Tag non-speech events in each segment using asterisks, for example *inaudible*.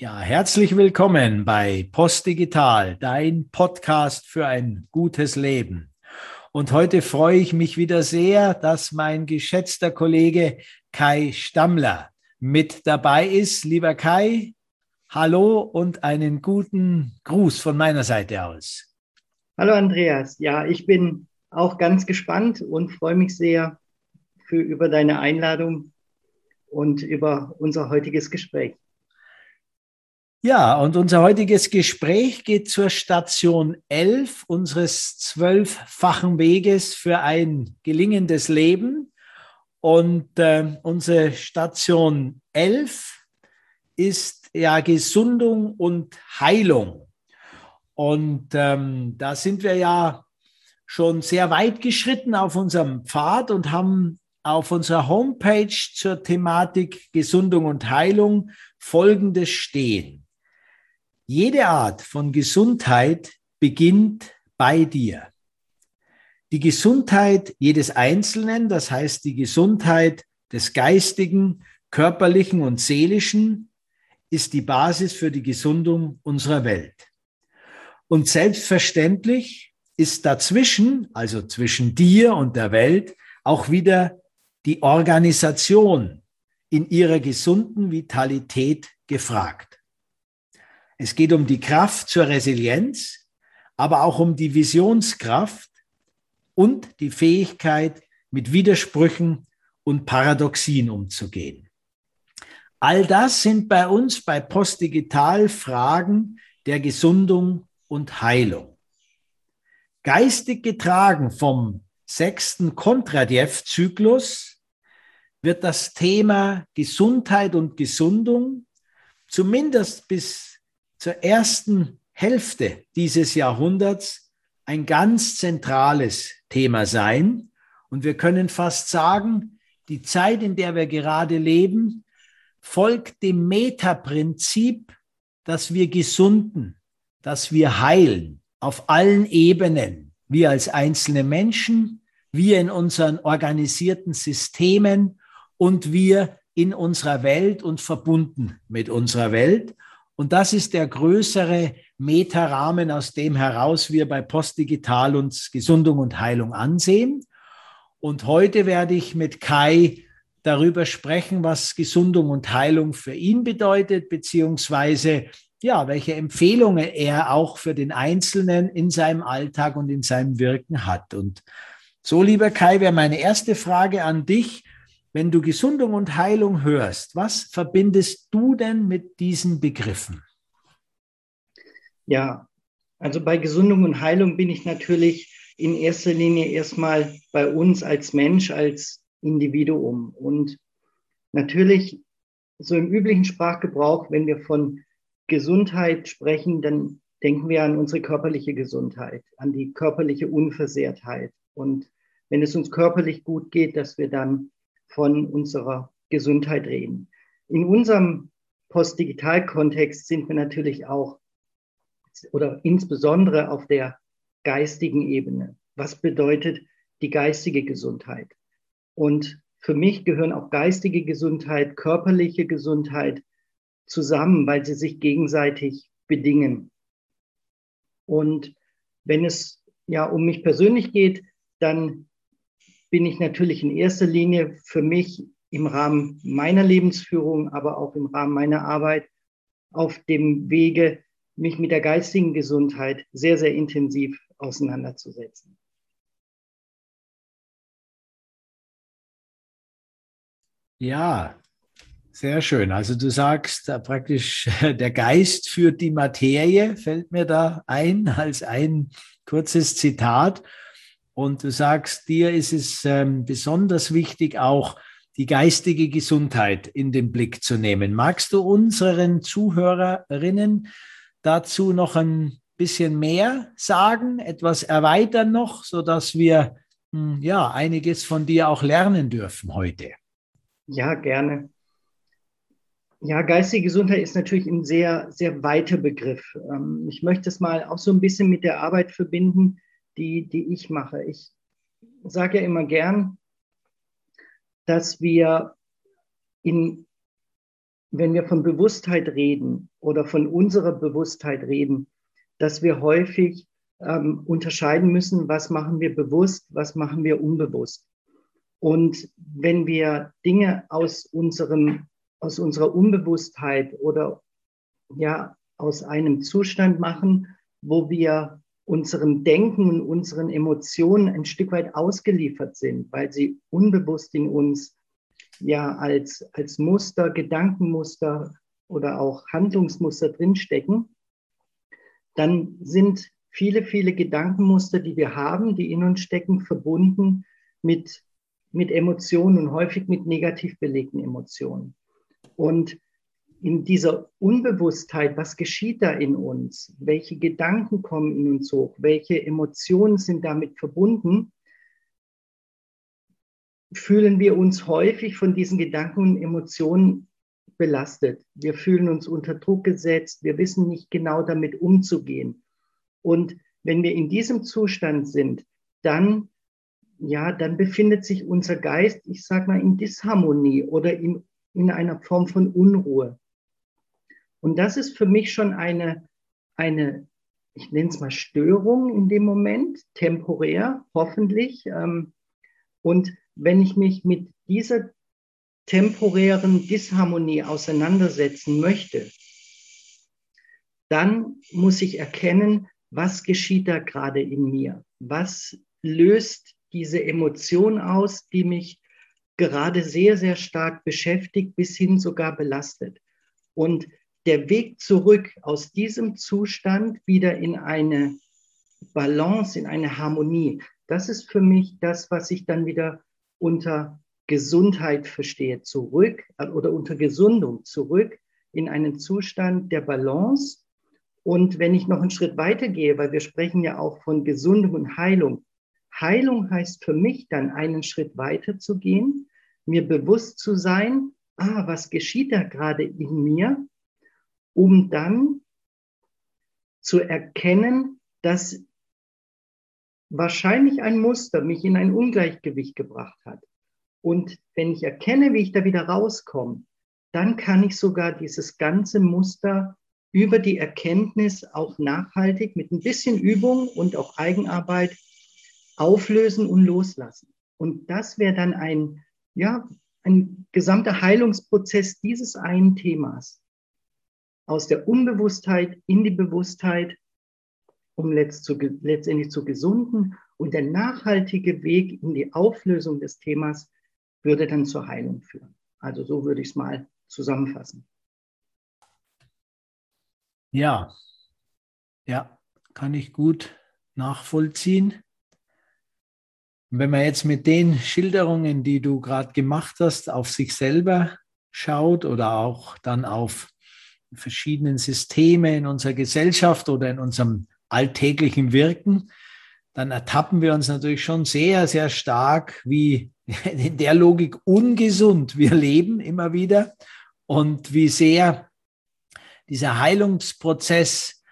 Ja, herzlich willkommen bei Postdigital, dein Podcast für ein gutes Leben. Und heute freue ich mich wieder sehr, dass mein geschätzter Kollege Kai Stammler mit dabei ist. Lieber Kai, hallo und einen guten Gruß von meiner Seite aus. Hallo Andreas. Ja, ich bin auch ganz gespannt und freue mich sehr für, über deine Einladung und über unser heutiges Gespräch. Ja, und unser heutiges Gespräch geht zur Station 11 unseres zwölffachen Weges für ein gelingendes Leben. Und äh, unsere Station 11 ist ja Gesundung und Heilung. Und ähm, da sind wir ja schon sehr weit geschritten auf unserem Pfad und haben auf unserer Homepage zur Thematik Gesundung und Heilung Folgendes stehen. Jede Art von Gesundheit beginnt bei dir. Die Gesundheit jedes Einzelnen, das heißt die Gesundheit des geistigen, körperlichen und seelischen, ist die Basis für die Gesundung unserer Welt. Und selbstverständlich ist dazwischen, also zwischen dir und der Welt, auch wieder die Organisation in ihrer gesunden Vitalität gefragt. Es geht um die Kraft zur Resilienz, aber auch um die Visionskraft und die Fähigkeit, mit Widersprüchen und Paradoxien umzugehen. All das sind bei uns bei Postdigital Fragen der Gesundung und Heilung. Geistig getragen vom sechsten Kontradjev-Zyklus wird das Thema Gesundheit und Gesundung zumindest bis zur ersten Hälfte dieses Jahrhunderts ein ganz zentrales Thema sein. Und wir können fast sagen, die Zeit, in der wir gerade leben, folgt dem Metaprinzip, dass wir gesunden, dass wir heilen auf allen Ebenen, wir als einzelne Menschen, wir in unseren organisierten Systemen und wir in unserer Welt und verbunden mit unserer Welt. Und das ist der größere Metarahmen, aus dem heraus wir bei Postdigital uns Gesundung und Heilung ansehen. Und heute werde ich mit Kai darüber sprechen, was Gesundung und Heilung für ihn bedeutet, beziehungsweise ja, welche Empfehlungen er auch für den Einzelnen in seinem Alltag und in seinem Wirken hat. Und so, lieber Kai, wäre meine erste Frage an dich. Wenn du Gesundung und Heilung hörst, was verbindest du denn mit diesen Begriffen? Ja, also bei Gesundung und Heilung bin ich natürlich in erster Linie erstmal bei uns als Mensch, als Individuum. Und natürlich so im üblichen Sprachgebrauch, wenn wir von Gesundheit sprechen, dann denken wir an unsere körperliche Gesundheit, an die körperliche Unversehrtheit. Und wenn es uns körperlich gut geht, dass wir dann von unserer Gesundheit reden. In unserem Postdigital-Kontext sind wir natürlich auch oder insbesondere auf der geistigen Ebene. Was bedeutet die geistige Gesundheit? Und für mich gehören auch geistige Gesundheit, körperliche Gesundheit zusammen, weil sie sich gegenseitig bedingen. Und wenn es ja um mich persönlich geht, dann bin ich natürlich in erster Linie für mich im Rahmen meiner Lebensführung, aber auch im Rahmen meiner Arbeit auf dem Wege, mich mit der geistigen Gesundheit sehr, sehr intensiv auseinanderzusetzen. Ja, sehr schön. Also du sagst da praktisch, *laughs* der Geist führt die Materie, fällt mir da ein als ein kurzes Zitat. Und du sagst, dir ist es ähm, besonders wichtig, auch die geistige Gesundheit in den Blick zu nehmen. Magst du unseren Zuhörerinnen dazu noch ein bisschen mehr sagen, etwas erweitern noch, sodass wir hm, ja einiges von dir auch lernen dürfen heute? Ja, gerne. Ja, geistige Gesundheit ist natürlich ein sehr, sehr weiter Begriff. Ähm, ich möchte es mal auch so ein bisschen mit der Arbeit verbinden, die, die ich mache. Ich sage ja immer gern, dass wir in wenn wir von Bewusstheit reden oder von unserer Bewusstheit reden, dass wir häufig ähm, unterscheiden müssen, was machen wir bewusst, was machen wir unbewusst. Und wenn wir Dinge aus unserem, aus unserer Unbewusstheit oder ja, aus einem Zustand machen, wo wir unserem Denken und unseren Emotionen ein Stück weit ausgeliefert sind, weil sie unbewusst in uns ja als, als Muster, Gedankenmuster oder auch Handlungsmuster drinstecken, dann sind viele, viele Gedankenmuster, die wir haben, die in uns stecken, verbunden mit, mit Emotionen und häufig mit negativ belegten Emotionen. Und in dieser Unbewusstheit, was geschieht da in uns? Welche Gedanken kommen in uns hoch? Welche Emotionen sind damit verbunden? Fühlen wir uns häufig von diesen Gedanken und Emotionen belastet. Wir fühlen uns unter Druck gesetzt. Wir wissen nicht genau damit umzugehen. Und wenn wir in diesem Zustand sind, dann, ja, dann befindet sich unser Geist, ich sag mal, in Disharmonie oder in, in einer Form von Unruhe. Und das ist für mich schon eine, eine ich nenne es mal Störung in dem Moment, temporär, hoffentlich. Ähm, und wenn ich mich mit dieser temporären Disharmonie auseinandersetzen möchte, dann muss ich erkennen, was geschieht da gerade in mir? Was löst diese Emotion aus, die mich gerade sehr, sehr stark beschäftigt, bis hin sogar belastet? Und der Weg zurück aus diesem Zustand wieder in eine Balance, in eine Harmonie, das ist für mich das, was ich dann wieder unter Gesundheit verstehe, zurück äh, oder unter Gesundung zurück in einen Zustand der Balance. Und wenn ich noch einen Schritt weiter gehe, weil wir sprechen ja auch von Gesundung und Heilung. Heilung heißt für mich dann einen Schritt weiter zu gehen, mir bewusst zu sein, ah, was geschieht da gerade in mir um dann zu erkennen, dass wahrscheinlich ein Muster mich in ein Ungleichgewicht gebracht hat. Und wenn ich erkenne, wie ich da wieder rauskomme, dann kann ich sogar dieses ganze Muster über die Erkenntnis auch nachhaltig mit ein bisschen Übung und auch Eigenarbeit auflösen und loslassen. Und das wäre dann ein, ja, ein gesamter Heilungsprozess dieses einen Themas aus der Unbewusstheit in die Bewusstheit, um letztendlich zu gesunden. Und der nachhaltige Weg in die Auflösung des Themas würde dann zur Heilung führen. Also so würde ich es mal zusammenfassen. Ja, ja, kann ich gut nachvollziehen. Wenn man jetzt mit den Schilderungen, die du gerade gemacht hast, auf sich selber schaut oder auch dann auf verschiedenen Systeme in unserer Gesellschaft oder in unserem alltäglichen Wirken, dann ertappen wir uns natürlich schon sehr, sehr stark, wie *laughs* in der Logik ungesund wir leben immer wieder und wie sehr dieser Heilungsprozess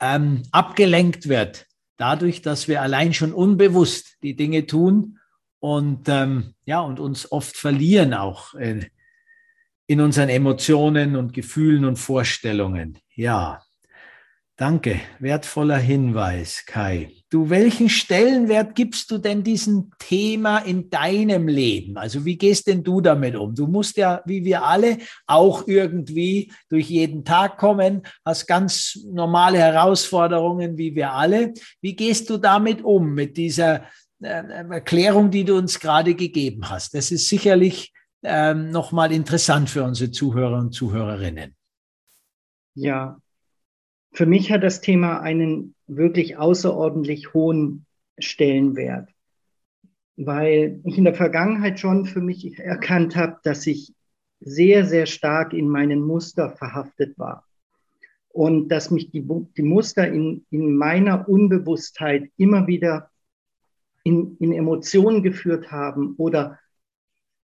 ähm, abgelenkt wird, dadurch, dass wir allein schon unbewusst die Dinge tun und ähm, ja und uns oft verlieren auch äh, in unseren Emotionen und Gefühlen und Vorstellungen. Ja, danke. Wertvoller Hinweis, Kai. Du, welchen Stellenwert gibst du denn diesem Thema in deinem Leben? Also wie gehst denn du damit um? Du musst ja, wie wir alle, auch irgendwie durch jeden Tag kommen, hast ganz normale Herausforderungen, wie wir alle. Wie gehst du damit um, mit dieser äh, Erklärung, die du uns gerade gegeben hast? Das ist sicherlich ähm, nochmal interessant für unsere Zuhörer und Zuhörerinnen. Ja, für mich hat das Thema einen wirklich außerordentlich hohen Stellenwert, weil ich in der Vergangenheit schon für mich erkannt habe, dass ich sehr, sehr stark in meinen Muster verhaftet war und dass mich die, die Muster in, in meiner Unbewusstheit immer wieder in, in Emotionen geführt haben oder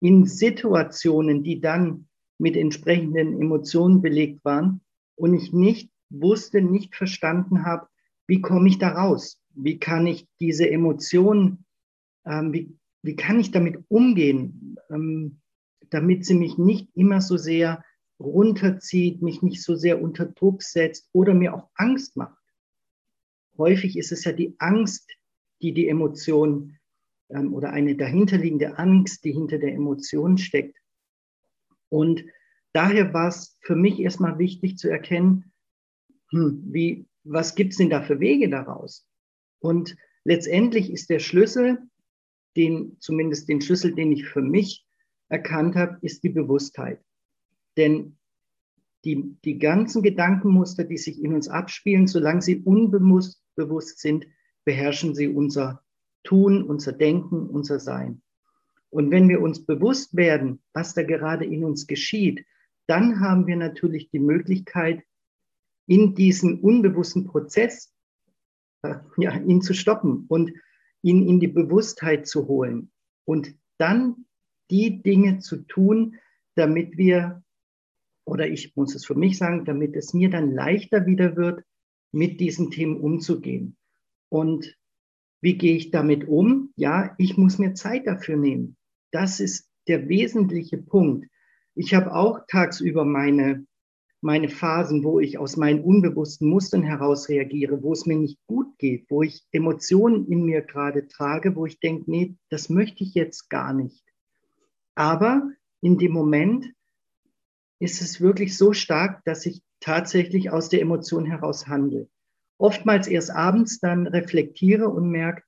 in Situationen, die dann mit entsprechenden Emotionen belegt waren und ich nicht wusste, nicht verstanden habe, wie komme ich da raus? Wie kann ich diese Emotionen, ähm, wie, wie kann ich damit umgehen, ähm, damit sie mich nicht immer so sehr runterzieht, mich nicht so sehr unter Druck setzt oder mir auch Angst macht. Häufig ist es ja die Angst, die die Emotion ähm, oder eine dahinterliegende Angst, die hinter der Emotion steckt. Und daher war es für mich erstmal wichtig zu erkennen, hm, wie, was gibt es denn da für Wege daraus? Und letztendlich ist der Schlüssel, den, zumindest den Schlüssel, den ich für mich erkannt habe, ist die Bewusstheit. Denn die, die ganzen Gedankenmuster, die sich in uns abspielen, solange sie unbewusst bewusst sind, beherrschen sie unser Tun, unser Denken, unser Sein. Und wenn wir uns bewusst werden, was da gerade in uns geschieht, dann haben wir natürlich die Möglichkeit, in diesen unbewussten Prozess, *laughs* ja, ihn zu stoppen und ihn in die Bewusstheit zu holen und dann die Dinge zu tun, damit wir, oder ich muss es für mich sagen, damit es mir dann leichter wieder wird, mit diesen Themen umzugehen. Und wie gehe ich damit um? Ja, ich muss mir Zeit dafür nehmen. Das ist der wesentliche Punkt. Ich habe auch tagsüber meine, meine Phasen, wo ich aus meinen unbewussten Mustern heraus reagiere, wo es mir nicht gut geht, wo ich Emotionen in mir gerade trage, wo ich denke, nee, das möchte ich jetzt gar nicht. Aber in dem Moment ist es wirklich so stark, dass ich tatsächlich aus der Emotion heraus handle. Oftmals erst abends dann reflektiere und merke,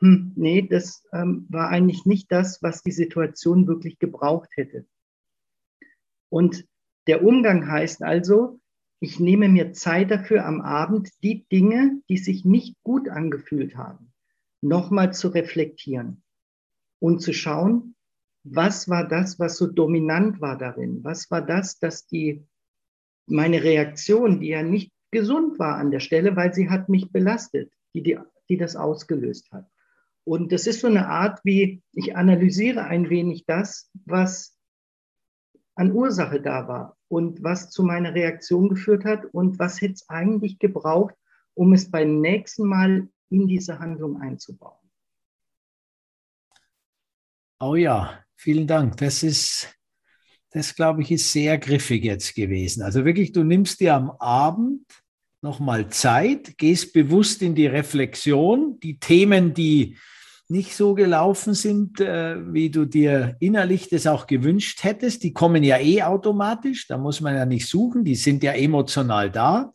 hm, nee, das ähm, war eigentlich nicht das, was die Situation wirklich gebraucht hätte. Und der Umgang heißt also, ich nehme mir Zeit dafür am Abend, die Dinge, die sich nicht gut angefühlt haben, nochmal zu reflektieren und zu schauen, was war das, was so dominant war darin? Was war das, dass die, meine Reaktion, die ja nicht gesund war an der Stelle, weil sie hat mich belastet, die, die, die das ausgelöst hat. Und das ist so eine Art, wie ich analysiere ein wenig das, was an Ursache da war und was zu meiner Reaktion geführt hat und was hätte es eigentlich gebraucht, um es beim nächsten Mal in diese Handlung einzubauen. Oh ja, vielen Dank. Das ist, das glaube ich, ist sehr griffig jetzt gewesen. Also wirklich, du nimmst dir am Abend nochmal Zeit, gehst bewusst in die Reflexion, die Themen, die nicht so gelaufen sind, äh, wie du dir innerlich das auch gewünscht hättest. Die kommen ja eh automatisch, da muss man ja nicht suchen, die sind ja emotional da.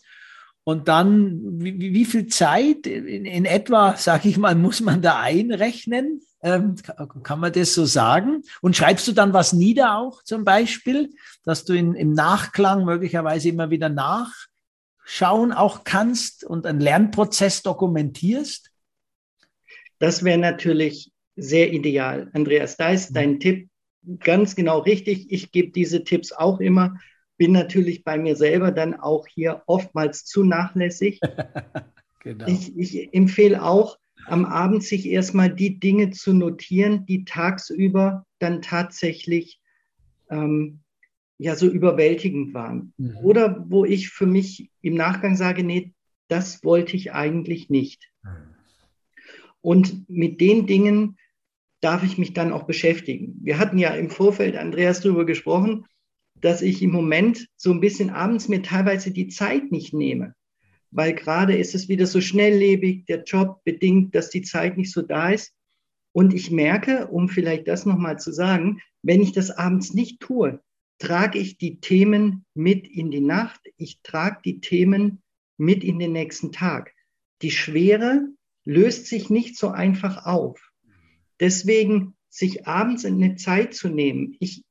Und dann, wie, wie viel Zeit in, in etwa, sage ich mal, muss man da einrechnen? Ähm, kann man das so sagen? Und schreibst du dann was nieder auch zum Beispiel, dass du in, im Nachklang möglicherweise immer wieder nachschauen auch kannst und einen Lernprozess dokumentierst? Das wäre natürlich sehr ideal. Andreas, da ist dein Tipp ganz genau richtig. Ich gebe diese Tipps auch immer, bin natürlich bei mir selber dann auch hier oftmals zu nachlässig. *laughs* genau. ich, ich empfehle auch, am Abend sich erstmal die Dinge zu notieren, die tagsüber dann tatsächlich ähm, ja so überwältigend waren. Mhm. Oder wo ich für mich im Nachgang sage, nee, das wollte ich eigentlich nicht. Mhm. Und mit den Dingen darf ich mich dann auch beschäftigen. Wir hatten ja im Vorfeld, Andreas, darüber gesprochen, dass ich im Moment so ein bisschen abends mir teilweise die Zeit nicht nehme, weil gerade ist es wieder so schnelllebig, der Job bedingt, dass die Zeit nicht so da ist. Und ich merke, um vielleicht das nochmal zu sagen, wenn ich das abends nicht tue, trage ich die Themen mit in die Nacht, ich trage die Themen mit in den nächsten Tag. Die Schwere löst sich nicht so einfach auf. Deswegen sich abends eine Zeit zu nehmen, ich,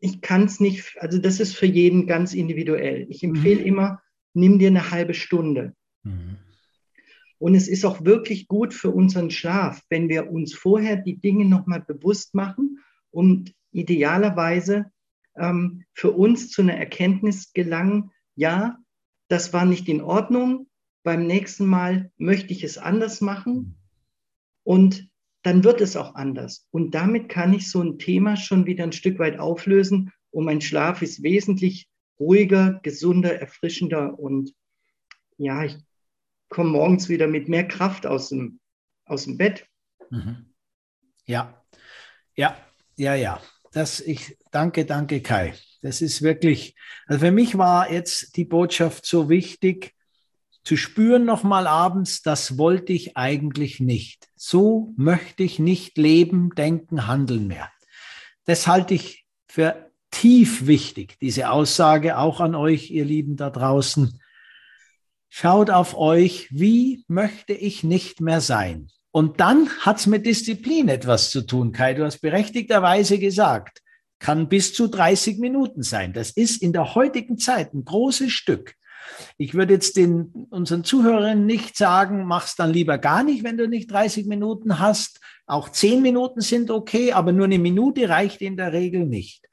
ich kann es nicht, also das ist für jeden ganz individuell. Ich empfehle mhm. immer, nimm dir eine halbe Stunde. Mhm. Und es ist auch wirklich gut für unseren Schlaf, wenn wir uns vorher die Dinge nochmal bewusst machen und idealerweise ähm, für uns zu einer Erkenntnis gelangen, ja, das war nicht in Ordnung, beim nächsten Mal möchte ich es anders machen und dann wird es auch anders. Und damit kann ich so ein Thema schon wieder ein Stück weit auflösen und mein Schlaf ist wesentlich ruhiger, gesunder, erfrischender und ja, ich komme morgens wieder mit mehr Kraft aus dem, aus dem Bett. Mhm. Ja, ja, ja, ja. das ich danke, danke Kai. Das ist wirklich, also für mich war jetzt die Botschaft so wichtig, zu spüren nochmal abends, das wollte ich eigentlich nicht. So möchte ich nicht leben, denken, handeln mehr. Das halte ich für tief wichtig, diese Aussage auch an euch, ihr Lieben da draußen. Schaut auf euch, wie möchte ich nicht mehr sein? Und dann hat's mit Disziplin etwas zu tun, Kai. Du hast berechtigterweise gesagt, kann bis zu 30 Minuten sein. Das ist in der heutigen Zeit ein großes Stück. Ich würde jetzt den, unseren Zuhörern nicht sagen, mach's dann lieber gar nicht, wenn du nicht 30 Minuten hast. Auch 10 Minuten sind okay, aber nur eine Minute reicht in der Regel nicht.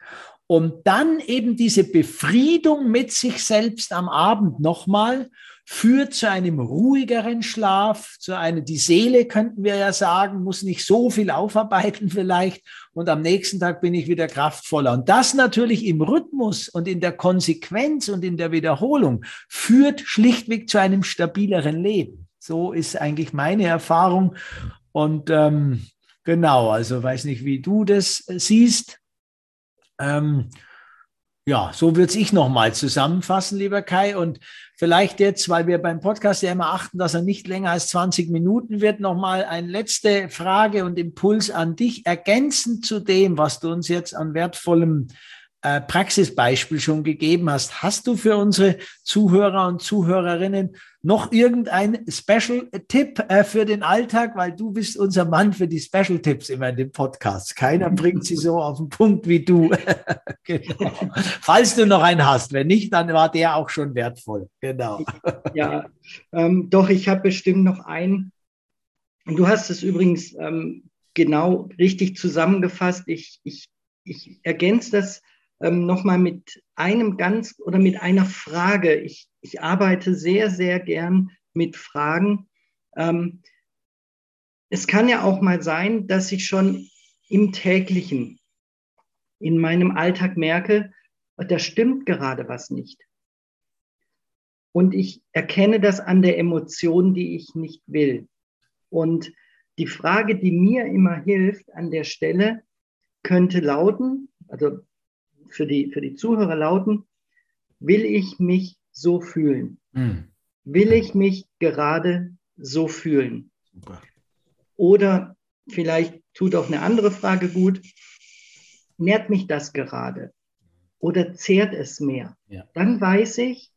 Und dann eben diese Befriedung mit sich selbst am Abend nochmal führt zu einem ruhigeren Schlaf, zu einer, die Seele könnten wir ja sagen, muss nicht so viel aufarbeiten *laughs* vielleicht und am nächsten Tag bin ich wieder kraftvoller. Und das natürlich im Rhythmus und in der Konsequenz und in der Wiederholung führt schlichtweg zu einem stabileren Leben. So ist eigentlich meine Erfahrung. Und ähm, genau, also weiß nicht, wie du das siehst. Ähm, ja, so würde ich nochmal zusammenfassen, lieber Kai. Und vielleicht jetzt, weil wir beim Podcast ja immer achten, dass er nicht länger als 20 Minuten wird, nochmal eine letzte Frage und Impuls an dich, ergänzend zu dem, was du uns jetzt an wertvollem äh, Praxisbeispiel schon gegeben hast. Hast du für unsere Zuhörer und Zuhörerinnen noch irgendein Special-Tipp äh, für den Alltag? Weil du bist unser Mann für die Special-Tipps immer in dem Podcast. Keiner bringt sie so auf den Punkt wie du. *laughs* genau. Falls du noch einen hast. Wenn nicht, dann war der auch schon wertvoll. Genau. ja, ähm, doch, ich habe bestimmt noch einen. Du hast es übrigens ähm, genau richtig zusammengefasst. Ich, ich, ich ergänze das ähm, nochmal mit einem ganz oder mit einer Frage. Ich, ich arbeite sehr, sehr gern mit Fragen. Ähm, es kann ja auch mal sein, dass ich schon im täglichen, in meinem Alltag merke, da stimmt gerade was nicht. Und ich erkenne das an der Emotion, die ich nicht will. Und die Frage, die mir immer hilft an der Stelle, könnte lauten, also für die, für die Zuhörer lauten, will ich mich so fühlen? Mhm. Will ich mich gerade so fühlen? Super. Oder vielleicht tut auch eine andere Frage gut, nährt mich das gerade? Oder zehrt es mehr? Ja. Dann weiß ich,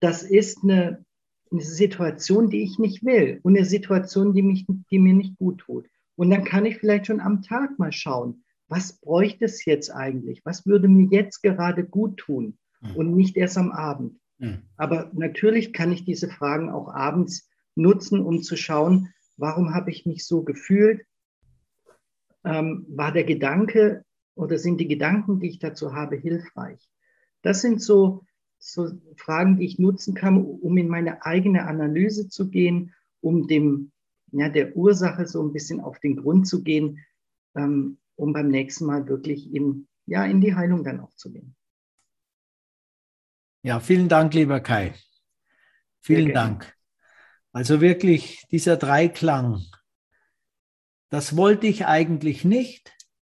das ist eine, eine Situation, die ich nicht will und eine Situation, die, mich, die mir nicht gut tut. Und dann kann ich vielleicht schon am Tag mal schauen, was bräuchte es jetzt eigentlich? Was würde mir jetzt gerade gut tun? Mhm. Und nicht erst am Abend. Mhm. Aber natürlich kann ich diese Fragen auch abends nutzen, um zu schauen, warum habe ich mich so gefühlt? Ähm, war der Gedanke oder sind die Gedanken, die ich dazu habe, hilfreich? Das sind so, so Fragen, die ich nutzen kann, um in meine eigene Analyse zu gehen, um dem, ja, der Ursache so ein bisschen auf den Grund zu gehen. Ähm, um beim nächsten Mal wirklich in, ja, in die Heilung dann auch zu gehen. Ja, vielen Dank, lieber Kai. Vielen Dank. Also wirklich dieser Dreiklang, das wollte ich eigentlich nicht,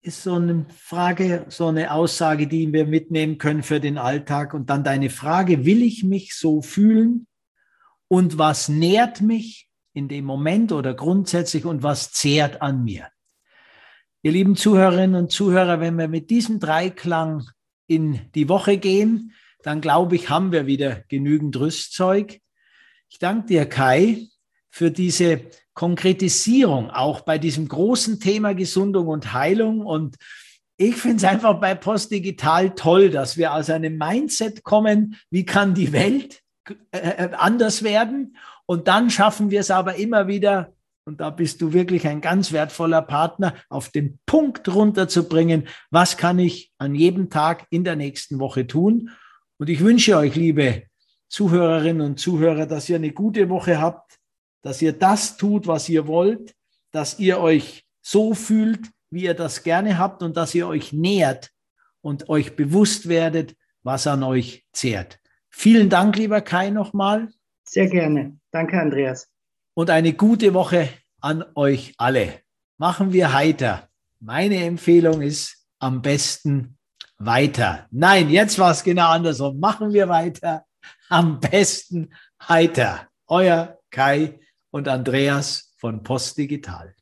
ist so eine Frage, so eine Aussage, die wir mitnehmen können für den Alltag. Und dann deine Frage, will ich mich so fühlen? Und was nährt mich in dem Moment oder grundsätzlich und was zehrt an mir? Ihr lieben Zuhörerinnen und Zuhörer, wenn wir mit diesem Dreiklang in die Woche gehen, dann glaube ich, haben wir wieder genügend Rüstzeug. Ich danke dir, Kai, für diese Konkretisierung, auch bei diesem großen Thema Gesundung und Heilung. Und ich finde es einfach bei Postdigital toll, dass wir aus einem Mindset kommen, wie kann die Welt äh, äh anders werden? Und dann schaffen wir es aber immer wieder, und da bist du wirklich ein ganz wertvoller Partner, auf den Punkt runterzubringen, was kann ich an jedem Tag in der nächsten Woche tun. Und ich wünsche euch, liebe Zuhörerinnen und Zuhörer, dass ihr eine gute Woche habt, dass ihr das tut, was ihr wollt, dass ihr euch so fühlt, wie ihr das gerne habt und dass ihr euch nähert und euch bewusst werdet, was an euch zehrt. Vielen Dank, lieber Kai, nochmal. Sehr gerne. Danke, Andreas und eine gute Woche an euch alle. Machen wir heiter. Meine Empfehlung ist, am besten weiter. Nein, jetzt war es genau andersrum. Machen wir weiter. Am besten heiter. Euer Kai und Andreas von Post Digital.